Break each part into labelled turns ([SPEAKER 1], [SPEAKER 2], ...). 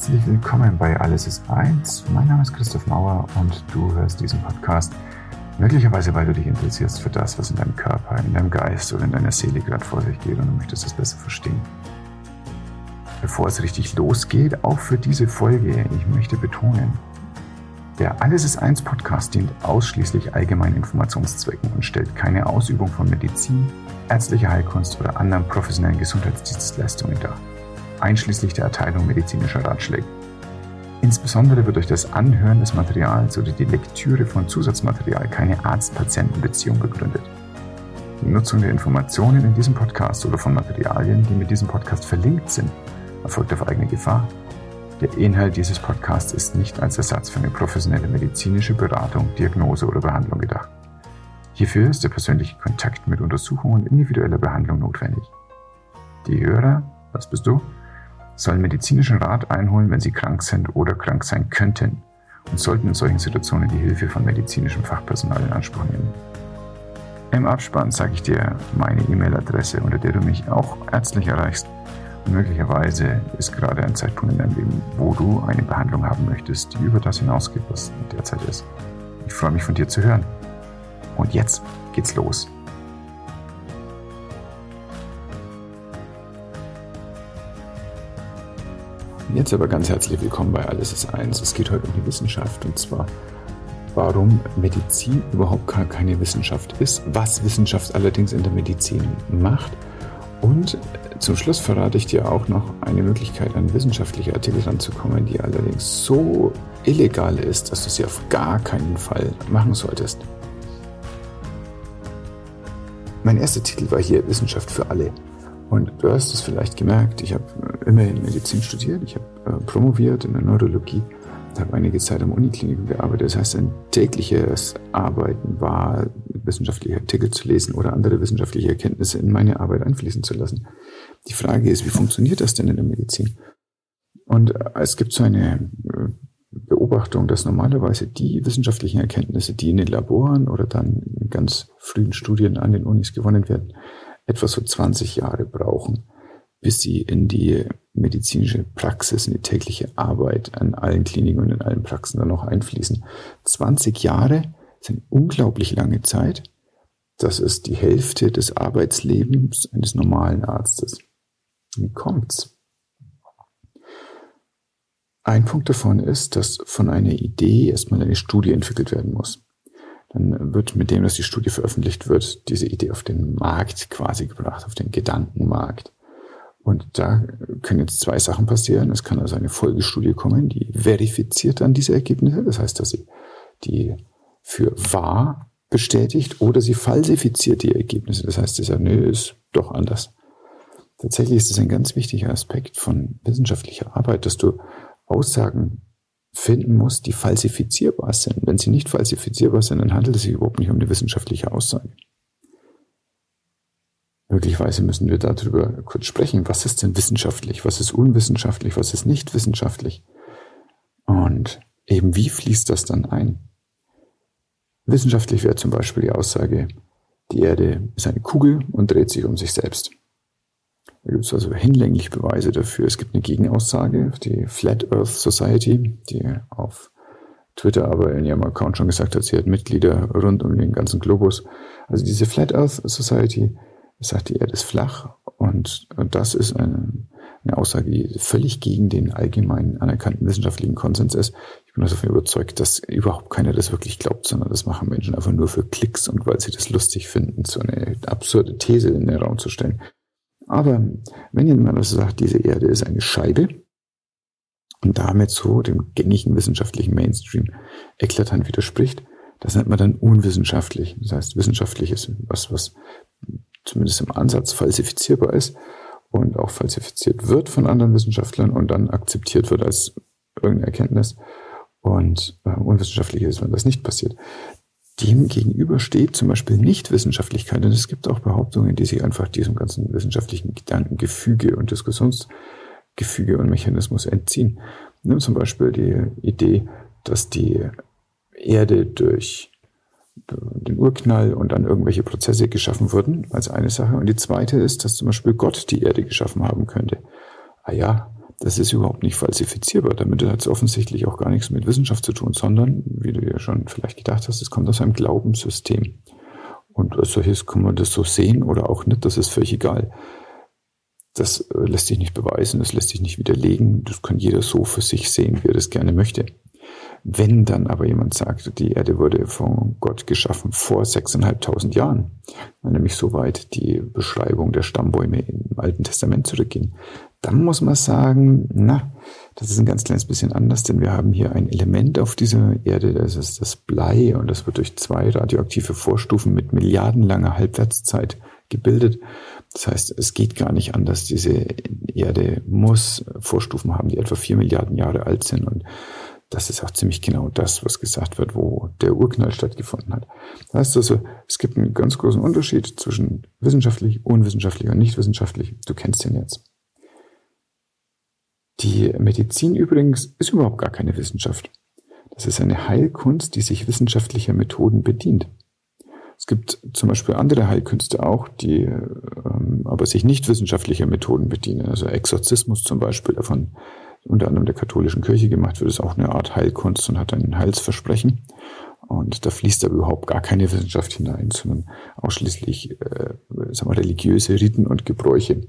[SPEAKER 1] Herzlich willkommen bei Alles ist eins. Mein Name ist Christoph Mauer und du hörst diesen Podcast möglicherweise, weil du dich interessierst für das, was in deinem Körper, in deinem Geist oder in deiner Seele gerade vor sich geht und du möchtest es besser verstehen. Bevor es richtig losgeht, auch für diese Folge, ich möchte betonen, der Alles ist eins Podcast dient ausschließlich allgemeinen Informationszwecken und stellt keine Ausübung von Medizin, ärztlicher Heilkunst oder anderen professionellen Gesundheitsdienstleistungen dar einschließlich der Erteilung medizinischer Ratschläge. Insbesondere wird durch das Anhören des Materials oder die Lektüre von Zusatzmaterial keine Arzt-Patienten-Beziehung begründet. Die Nutzung der Informationen in diesem Podcast oder von Materialien, die mit diesem Podcast verlinkt sind, erfolgt auf eigene Gefahr. Der Inhalt dieses Podcasts ist nicht als Ersatz für eine professionelle medizinische Beratung, Diagnose oder Behandlung gedacht. Hierfür ist der persönliche Kontakt mit Untersuchung und individueller Behandlung notwendig. Die Hörer, was bist du? Sollen medizinischen Rat einholen, wenn sie krank sind oder krank sein könnten und sollten in solchen Situationen die Hilfe von medizinischem Fachpersonal in Anspruch nehmen. Im Abspann sage ich dir meine E-Mail-Adresse, unter der du mich auch ärztlich erreichst. Und möglicherweise ist gerade ein Zeitpunkt in deinem Leben, wo du eine Behandlung haben möchtest, die über das hinausgeht, was derzeit ist. Ich freue mich von dir zu hören. Und jetzt geht's los. Jetzt aber ganz herzlich willkommen bei Alles ist eins. Es geht heute um die Wissenschaft und zwar, warum Medizin überhaupt gar keine Wissenschaft ist, was Wissenschaft allerdings in der Medizin macht und zum Schluss verrate ich dir auch noch eine Möglichkeit, an wissenschaftliche Artikel ranzukommen, die allerdings so illegal ist, dass du sie auf gar keinen Fall machen solltest. Mein erster Titel war hier Wissenschaft für alle. Und du hast es vielleicht gemerkt, ich habe äh, immerhin Medizin studiert, ich habe äh, promoviert in der Neurologie, habe einige Zeit am Uniklinikum gearbeitet. Das heißt, ein tägliches Arbeiten war, wissenschaftliche Artikel zu lesen oder andere wissenschaftliche Erkenntnisse in meine Arbeit einfließen zu lassen. Die Frage ist, wie funktioniert das denn in der Medizin? Und äh, es gibt so eine äh, Beobachtung, dass normalerweise die wissenschaftlichen Erkenntnisse, die in den Laboren oder dann in ganz frühen Studien an den Unis gewonnen werden, etwa so 20 Jahre brauchen, bis sie in die medizinische Praxis, in die tägliche Arbeit an allen Kliniken und in allen Praxen dann noch einfließen. 20 Jahre sind unglaublich lange Zeit. Das ist die Hälfte des Arbeitslebens eines normalen Arztes. Wie kommt's? Ein Punkt davon ist, dass von einer Idee erstmal eine Studie entwickelt werden muss dann wird mit dem, dass die Studie veröffentlicht wird, diese Idee auf den Markt quasi gebracht, auf den Gedankenmarkt. Und da können jetzt zwei Sachen passieren. Es kann also eine Folgestudie kommen, die verifiziert dann diese Ergebnisse. Das heißt, dass sie die für wahr bestätigt oder sie falsifiziert die Ergebnisse. Das heißt, sie sagt, nö, ist doch anders. Tatsächlich ist es ein ganz wichtiger Aspekt von wissenschaftlicher Arbeit, dass du Aussagen finden muss, die falsifizierbar sind. Wenn sie nicht falsifizierbar sind, dann handelt es sich überhaupt nicht um eine wissenschaftliche Aussage. Möglicherweise müssen wir darüber kurz sprechen. Was ist denn wissenschaftlich? Was ist unwissenschaftlich? Was ist nicht wissenschaftlich? Und eben wie fließt das dann ein? Wissenschaftlich wäre zum Beispiel die Aussage, die Erde ist eine Kugel und dreht sich um sich selbst. Da gibt es also hinlänglich Beweise dafür. Es gibt eine Gegenaussage, die Flat Earth Society, die auf Twitter aber in ihrem Account schon gesagt hat, sie hat Mitglieder rund um den ganzen Globus. Also diese Flat Earth Society sagt, die Erde ist flach und das ist eine, eine Aussage, die völlig gegen den allgemein anerkannten wissenschaftlichen Konsens ist. Ich bin davon überzeugt, dass überhaupt keiner das wirklich glaubt, sondern das machen Menschen einfach nur für Klicks und weil sie das lustig finden, so eine absurde These in den Raum zu stellen. Aber wenn jemand also sagt, diese Erde ist eine Scheibe und damit so dem gängigen wissenschaftlichen Mainstream eklatant widerspricht, das nennt man dann unwissenschaftlich. Das heißt, wissenschaftlich ist was, was zumindest im Ansatz falsifizierbar ist und auch falsifiziert wird von anderen Wissenschaftlern und dann akzeptiert wird als irgendeine Erkenntnis. Und äh, unwissenschaftlich ist, wenn das nicht passiert. Dem gegenüber steht zum Beispiel Nichtwissenschaftlichkeit. Und es gibt auch Behauptungen, die sich einfach diesem ganzen wissenschaftlichen Gedankengefüge und Diskussionsgefüge und Mechanismus entziehen. Nimm zum Beispiel die Idee, dass die Erde durch den Urknall und dann irgendwelche Prozesse geschaffen wurden, als eine Sache. Und die zweite ist, dass zum Beispiel Gott die Erde geschaffen haben könnte. Ah ja, Das ist überhaupt nicht falsifizierbar. Damit hat es offensichtlich auch gar nichts mit Wissenschaft zu tun, sondern, wie du ja schon vielleicht gedacht hast, es kommt aus einem Glaubenssystem. Und als solches kann man das so sehen oder auch nicht, das ist völlig egal. Das äh, lässt sich nicht beweisen, das lässt sich nicht widerlegen. Das kann jeder so für sich sehen, wie er das gerne möchte. Wenn dann aber jemand sagt, die Erde wurde von Gott geschaffen vor sechseinhalbtausend Jahren, wenn nämlich soweit die Beschreibung der Stammbäume im Alten Testament zurückgehen, dann muss man sagen, na, das ist ein ganz kleines bisschen anders, denn wir haben hier ein Element auf dieser Erde, das ist das Blei und das wird durch zwei radioaktive Vorstufen mit milliardenlanger Halbwertszeit gebildet. Das heißt, es geht gar nicht anders. Diese Erde muss Vorstufen haben, die etwa vier Milliarden Jahre alt sind und das ist auch ziemlich genau das, was gesagt wird, wo der Urknall stattgefunden hat. Das heißt also, es gibt einen ganz großen Unterschied zwischen wissenschaftlich, unwissenschaftlich und nicht wissenschaftlich. Du kennst den jetzt. Die Medizin übrigens ist überhaupt gar keine Wissenschaft. Das ist eine Heilkunst, die sich wissenschaftlicher Methoden bedient. Es gibt zum Beispiel andere Heilkünste auch, die ähm, aber sich nicht wissenschaftlicher Methoden bedienen. Also Exorzismus zum Beispiel, davon unter anderem der katholischen Kirche gemacht wird, ist auch eine Art Heilkunst und hat ein Heilsversprechen. Und da fließt aber überhaupt gar keine Wissenschaft hinein, sondern ausschließlich äh, sagen wir, religiöse Riten und Gebräuche.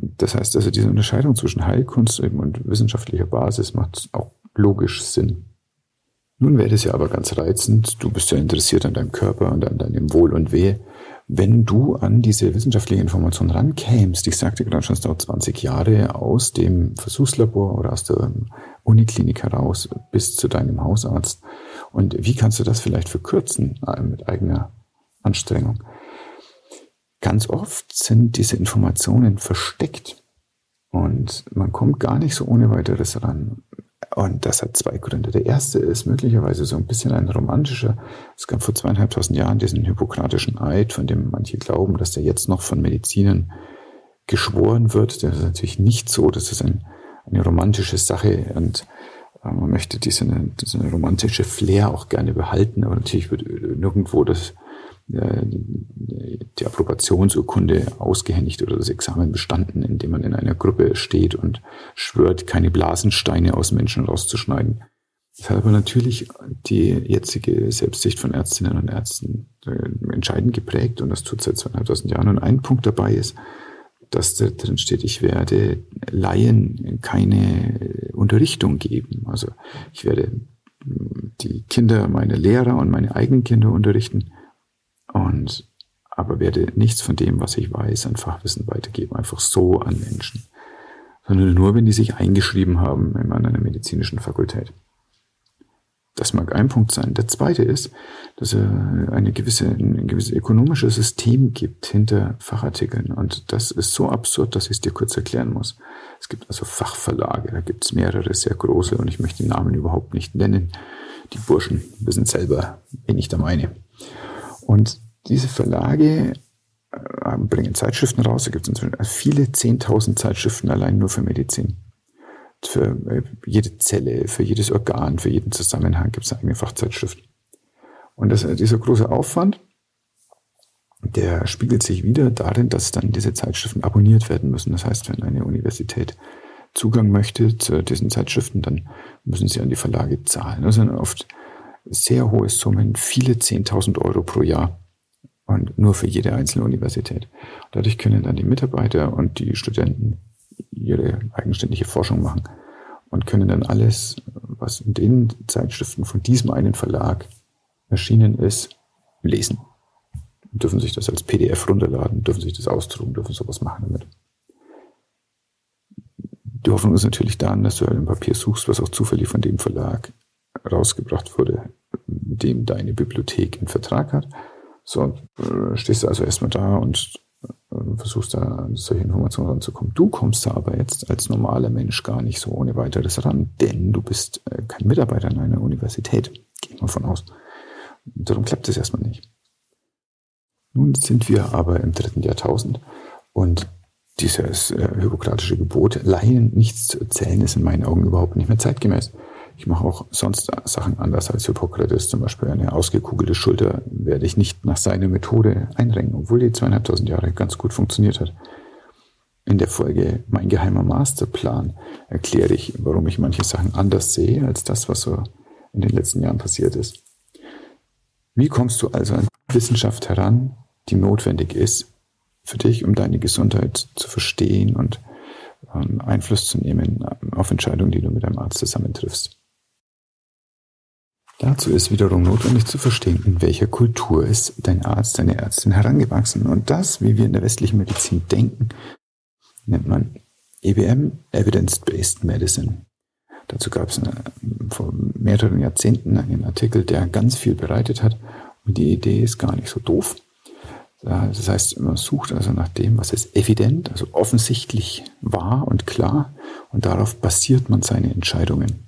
[SPEAKER 1] Das heißt also, diese Unterscheidung zwischen Heilkunst und wissenschaftlicher Basis macht auch logisch Sinn. Nun wäre es ja aber ganz reizend, du bist ja interessiert an deinem Körper und an deinem Wohl und Wehe, wenn du an diese wissenschaftliche Information rankämst, ich sagte gerade schon, es dauert 20 Jahre aus dem Versuchslabor oder aus der Uniklinik heraus bis zu deinem Hausarzt. Und wie kannst du das vielleicht verkürzen äh, mit eigener Anstrengung? Ganz oft sind diese Informationen versteckt und man kommt gar nicht so ohne weiteres ran. Und das hat zwei Gründe. Der erste ist möglicherweise so ein bisschen ein romantischer. Es gab vor zweieinhalbtausend Jahren diesen hippokratischen Eid, von dem manche glauben, dass der jetzt noch von Medizinern geschworen wird. Das ist natürlich nicht so. Das ist ein, eine romantische Sache und äh, man möchte diese, diese romantische Flair auch gerne behalten, aber natürlich wird nirgendwo das die Approbationsurkunde ausgehändigt oder das Examen bestanden, indem man in einer Gruppe steht und schwört, keine Blasensteine aus Menschen rauszuschneiden. Das hat aber natürlich die jetzige Selbstsicht von Ärztinnen und Ärzten äh, entscheidend geprägt und das tut seit zweieinhalbtausend Jahren. Und ein Punkt dabei ist, dass da drin steht, ich werde Laien keine Unterrichtung geben. Also ich werde die Kinder meine Lehrer und meine eigenen Kinder unterrichten und aber werde nichts von dem, was ich weiß, an Fachwissen weitergeben, einfach so an Menschen, sondern nur, wenn die sich eingeschrieben haben in einer medizinischen Fakultät. Das mag ein Punkt sein. Der zweite ist, dass es eine gewisse, ein gewisses ökonomisches System gibt hinter Fachartikeln. Und das ist so absurd, dass ich es dir kurz erklären muss. Es gibt also Fachverlage, da gibt es mehrere sehr große und ich möchte die Namen überhaupt nicht nennen. Die Burschen wissen selber, wen ich da meine. Und diese Verlage äh, bringen Zeitschriften raus. Da gibt es inzwischen viele 10.000 Zeitschriften allein nur für Medizin. Für äh, jede Zelle, für jedes Organ, für jeden Zusammenhang gibt es eine eigene Fachzeitschrift. Und das, dieser große Aufwand, der spiegelt sich wieder darin, dass dann diese Zeitschriften abonniert werden müssen. Das heißt, wenn eine Universität Zugang möchte zu diesen Zeitschriften, dann müssen sie an die Verlage zahlen. Das sind oft sehr hohe Summen, viele 10.000 Euro pro Jahr und nur für jede einzelne Universität. Dadurch können dann die Mitarbeiter und die Studenten ihre eigenständige Forschung machen und können dann alles, was in den Zeitschriften von diesem einen Verlag erschienen ist, lesen. Dürfen sich das als PDF runterladen, dürfen sich das ausdrucken, dürfen sowas machen damit. Die Hoffnung ist natürlich dann, dass du ein Papier suchst, was auch zufällig von dem Verlag rausgebracht wurde, dem deine Bibliothek einen Vertrag hat. So, äh, stehst du also erstmal da und äh, versuchst da an solche Informationen ranzukommen. Du kommst da aber jetzt als normaler Mensch gar nicht so ohne weiteres ran, denn du bist äh, kein Mitarbeiter in einer Universität. Gehe ich mal von aus. Darum klappt es erstmal nicht. Nun sind wir aber im dritten Jahrtausend und dieses äh, hypokratische Gebot, Laien nichts zu erzählen, ist in meinen Augen überhaupt nicht mehr zeitgemäß. Ich mache auch sonst Sachen anders als Hippokrates. Zum Beispiel eine ausgekugelte Schulter werde ich nicht nach seiner Methode einrenken, obwohl die zweieinhalbtausend Jahre ganz gut funktioniert hat. In der Folge Mein geheimer Masterplan erkläre ich, warum ich manche Sachen anders sehe als das, was so in den letzten Jahren passiert ist. Wie kommst du also an Wissenschaft heran, die notwendig ist für dich, um deine Gesundheit zu verstehen und ähm, Einfluss zu nehmen auf Entscheidungen, die du mit deinem Arzt zusammentriffst? Dazu ist wiederum notwendig zu verstehen, in welcher Kultur ist dein Arzt, deine Ärztin herangewachsen. Und das, wie wir in der westlichen Medizin denken, nennt man EBM, Evidence-Based Medicine. Dazu gab es vor mehreren Jahrzehnten einen Artikel, der ganz viel bereitet hat. Und die Idee ist gar nicht so doof. Das heißt, man sucht also nach dem, was ist evident, also offensichtlich wahr und klar. Und darauf basiert man seine Entscheidungen.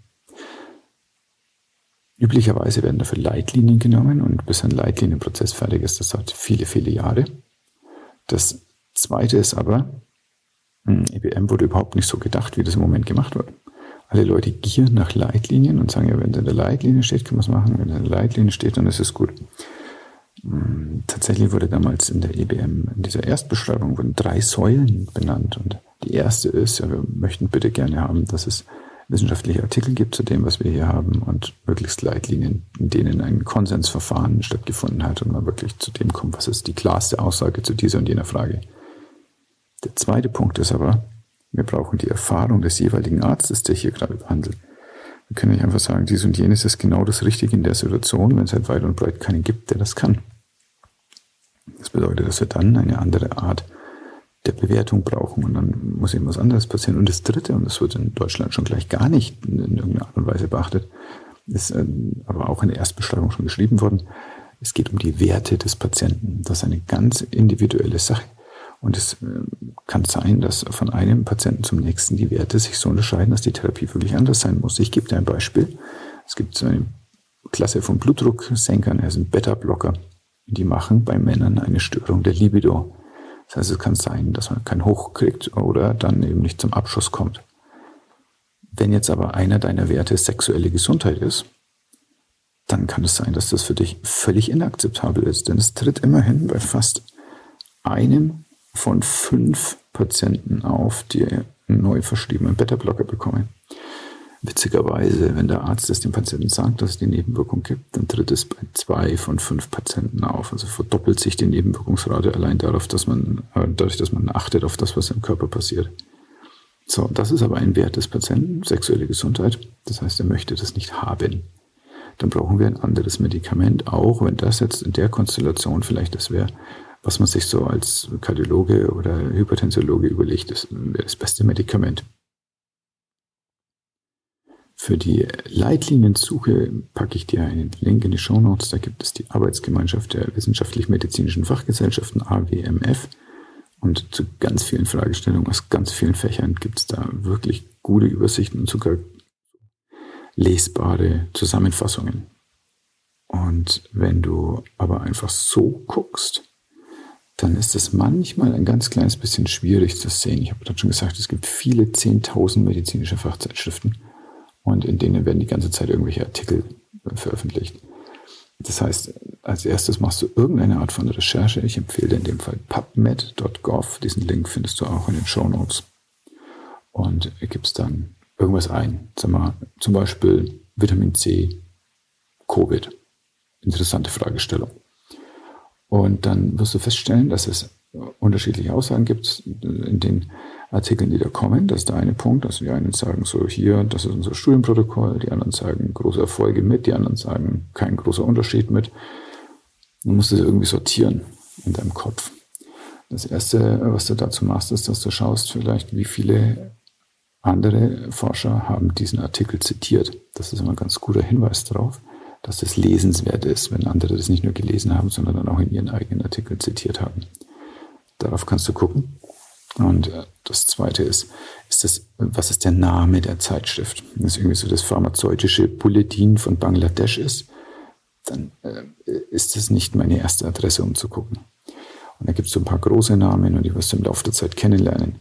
[SPEAKER 1] Üblicherweise werden dafür Leitlinien genommen und bis ein Leitlinienprozess fertig ist, das dauert viele, viele Jahre. Das zweite ist aber, IBM hm, wurde überhaupt nicht so gedacht, wie das im Moment gemacht wird. Alle Leute gieren nach Leitlinien und sagen, ja, wenn es in der Leitlinie steht, kann man es machen. Wenn es in der Leitlinie steht, dann ist es gut. Hm, tatsächlich wurde damals in der EBM, in dieser Erstbeschreibung, wurden drei Säulen benannt. Und die erste ist, ja, wir möchten bitte gerne haben, dass es wissenschaftliche Artikel gibt zu dem, was wir hier haben und möglichst Leitlinien, in denen ein Konsensverfahren stattgefunden hat und man wirklich zu dem kommt, was ist die klarste Aussage zu dieser und jener Frage. Der zweite Punkt ist aber, wir brauchen die Erfahrung des jeweiligen Arztes, der hier gerade behandelt. Wir können nicht einfach sagen, dies und jenes ist genau das Richtige in der Situation, wenn es halt weit und breit keinen gibt, der das kann. Das bedeutet, dass wir dann eine andere Art der Bewertung brauchen und dann muss eben was anderes passieren. Und das Dritte, und das wird in Deutschland schon gleich gar nicht in, irgendeiner Art und Weise beachtet, ist äh, aber auch in der Erstbeschreibung schon geschrieben worden, es geht um die Werte des Patienten. Das ist eine ganz individuelle Sache. Und es äh, kann sein, dass von einem Patienten zum nächsten die Werte sich so unterscheiden, dass die Therapie wirklich anders sein muss. Ich gebe dir ein Beispiel. Es gibt so eine Klasse von Blutdrucksenkern, also Beta-Blocker. Die machen bei Männern eine Störung der Libido. Das heißt, es kann sein, dass man keinen Hoch kriegt oder dann eben nicht zum Abschuss kommt. Wenn jetzt aber einer deiner Werte sexuelle Gesundheit ist, dann kann es sein, dass das für dich völlig inakzeptabel ist. Denn es tritt immerhin bei fast einem von fünf Patienten auf, die neu verschriebenen Beta-Blocker bekommen. Witzigerweise, wenn der Arzt es dem Patienten sagt, dass es die Nebenwirkung gibt, dann tritt es bei zwei von fünf Patienten auf. Also verdoppelt sich die Nebenwirkungsrate allein darauf, dass man, äh, dadurch, dass man achtet auf das, was im Körper passiert. So, das ist aber ein Wert des Patienten, sexuelle Gesundheit. Das heißt, er möchte das nicht haben. Dann brauchen wir ein anderes Medikament, auch wenn das jetzt in der Konstellation vielleicht das wäre, was man sich so als Kardiologe oder Hypertensiologe überlegt, das wäre das beste Medikament. Für die Leitliniensuche packe ich dir einen Link in die Show Notes. Da gibt es die Arbeitsgemeinschaft der wissenschaftlich-medizinischen Fachgesellschaften AWMF. Und zu ganz vielen Fragestellungen aus ganz vielen Fächern gibt es da wirklich gute Übersichten und sogar lesbare Zusammenfassungen. Und wenn du aber einfach so guckst, dann ist es manchmal ein ganz kleines bisschen schwierig zu sehen. Ich habe gerade schon gesagt, es gibt viele 10.000 medizinische Fachzeitschriften und in denen werden die ganze Zeit irgendwelche Artikel veröffentlicht. Das heißt, als erstes machst du irgendeine Art von Recherche. Ich empfehle in dem Fall pubmed.gov. Diesen Link findest du auch in den Show Notes. Und gibst dann irgendwas ein. Sag mal, zum Beispiel Vitamin C, Covid. Interessante Fragestellung. Und dann wirst du feststellen, dass es unterschiedliche Aussagen gibt in den Artikeln, die da kommen. Das ist der eine Punkt. Also die einen sagen so, hier, das ist unser Studienprotokoll. Die anderen sagen große Erfolge mit. Die anderen sagen kein großer Unterschied mit. Du musst es irgendwie sortieren in deinem Kopf. Das erste, was du dazu machst, ist, dass du schaust vielleicht, wie viele andere Forscher haben diesen Artikel zitiert. Das ist immer ein ganz guter Hinweis darauf, dass das lesenswert ist, wenn andere das nicht nur gelesen haben, sondern dann auch in ihren eigenen Artikel zitiert haben. Darauf kannst du gucken. Und äh, das zweite ist, ist das, was ist der Name der Zeitschrift? Wenn es irgendwie so das pharmazeutische Bulletin von Bangladesch ist, dann äh, ist das nicht meine erste Adresse, um zu gucken. Und da gibt es so ein paar große Namen und die wirst du im Laufe der Zeit kennenlernen.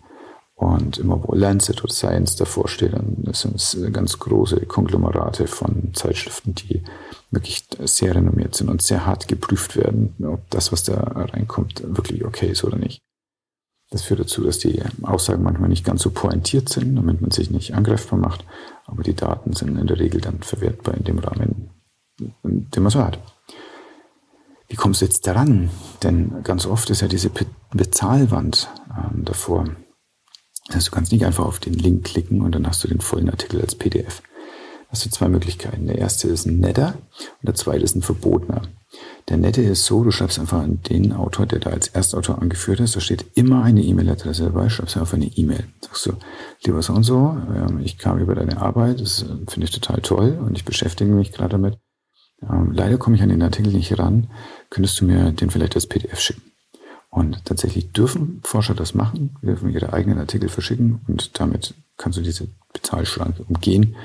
[SPEAKER 1] Und immer wo Lancet oder Science davor steht, dann sind es ganz große Konglomerate von Zeitschriften, die wirklich sehr renommiert sind und sehr hart geprüft werden, ob das, was da reinkommt, wirklich okay ist oder nicht. Das führt dazu, dass die Aussagen manchmal nicht ganz so pointiert sind, damit man sich nicht angreifbar macht. Aber die Daten sind in der Regel dann verwertbar in dem Rahmen, den man so hat. Wie kommst du jetzt daran? Denn ganz oft ist ja diese Bezahlwand ähm, davor. Also du kannst nicht einfach auf den Link klicken und dann hast du den vollen Artikel als PDF. Hast du zwei Möglichkeiten. Der erste ist ein netter und der zweite ist ein verbotener. Der nette ist so, du schreibst einfach an den Autor, der da als Erstautor angeführt ist, da steht immer eine E-Mail-Adresse dabei, schreibst einfach eine E-Mail. Sagst du, lieber so und so, ähm, ich kam über deine Arbeit, das äh, finde ich total toll und ich beschäftige mich gerade damit. Ähm, leider komme ich an den Artikel nicht ran. Könntest du mir den vielleicht als PDF schicken? Und tatsächlich dürfen Forscher das machen, dürfen ihre eigenen Artikel verschicken und damit kannst du diese Bezahlschranke umgehen,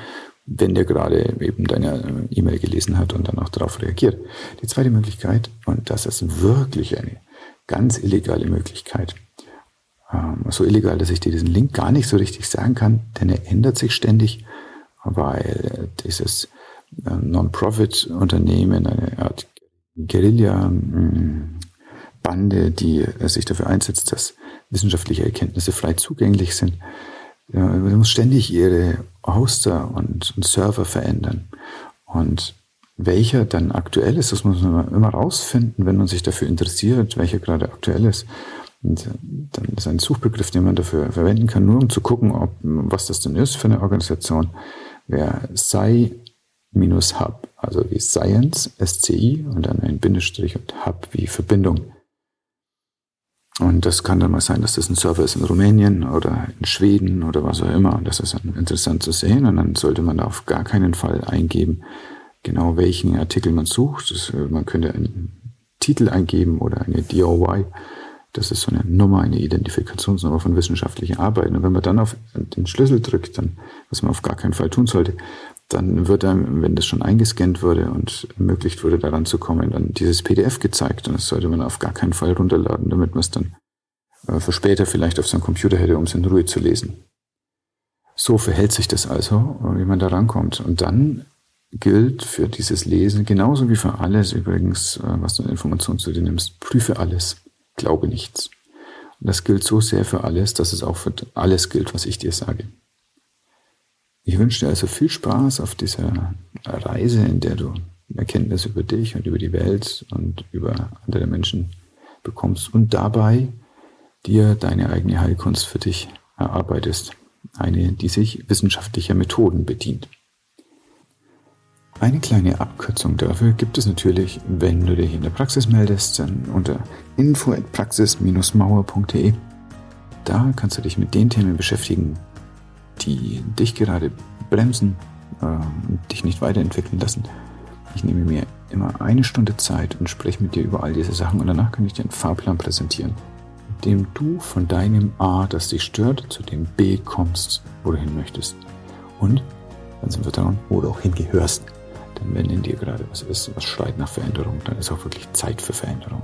[SPEAKER 1] wenn der gerade eben deine E-Mail gelesen hat und dann auch darauf reagiert. Die zweite Möglichkeit, und das ist wirklich eine ganz illegale Möglichkeit, ähm, so illegal, dass ich dir diesen Link gar nicht so richtig sagen kann, denn er ändert sich ständig, weil dieses äh, Non-Profit-Unternehmen, eine Art Guerilla-Bande, die sich dafür einsetzt, dass wissenschaftliche Erkenntnisse frei zugänglich sind. Sie muss ständig ihre Hoster und, Server verändern. Und welcher dann aktuell ist, das muss man immer rausfinden, wenn man sich dafür interessiert, welcher gerade aktuell ist. Und dann ist ein Suchbegriff, den man dafür verwenden kann, nur um zu gucken, ob, was das denn ist für eine Organisation. Wer sei minus Hub, also wie Science, SCI und dann ein Bindestrich und Hub wie Verbindung. Und das kann dann mal sein, dass das ein Server ist in Rumänien oder in Schweden oder was auch immer. Und das ist dann interessant zu sehen. Und dann sollte man da auf gar keinen Fall eingeben, genau welchen Artikel man sucht. Das, man könnte einen Titel eingeben oder eine DOY. Das ist so eine Nummer, eine Identifikationsnummer von wissenschaftlichen Arbeiten. Und wenn man dann auf den Schlüssel drückt, dann, was man auf gar keinen Fall tun sollte, dann wird einem, wenn das schon eingescannt wurde und ermöglicht wurde, daran zu kommen, dann dieses PDF gezeigt. Und das sollte man auf gar keinen Fall runterladen, damit man es dann äh, für später vielleicht auf seinem Computer hätte, um es in Ruhe zu lesen. So verhält sich das also, wie man da rankommt. Und dann gilt für dieses Lesen, genauso wie für alles übrigens, äh, was du an Informationen zu dir nimmst, prüfe alles, glaube nichts. Und das gilt so sehr für alles, dass es auch für alles gilt, was ich dir sage. Ich wünsche dir also viel Spaß auf dieser Reise, in der du Erkenntnisse über dich und über die Welt und über andere Menschen bekommst und dabei dir deine eigene Heilkunst für dich erarbeitest. Eine, die sich wissenschaftlicher Methoden bedient. Eine kleine Abkürzung dafür gibt es natürlich, wenn du dich in der Praxis meldest, dann unter info@praxis-mauer.de. Da kannst du dich mit den Themen beschäftigen, die dich gerade bremsen und dich nicht weiterentwickeln lassen. Ich nehme mir immer eine Stunde Zeit und spreche mit dir über all diese Sachen und danach kann ich dir einen Fahrplan präsentieren, mit dem du von deinem A, das dich stört, zu dem B kommst, wo du hin möchtest. Und dann sind wir daran, wo du auch hingehörst. Denn wenn in dir gerade was ist, was schreit nach Veränderung, dann ist auch wirklich Zeit für Veränderung.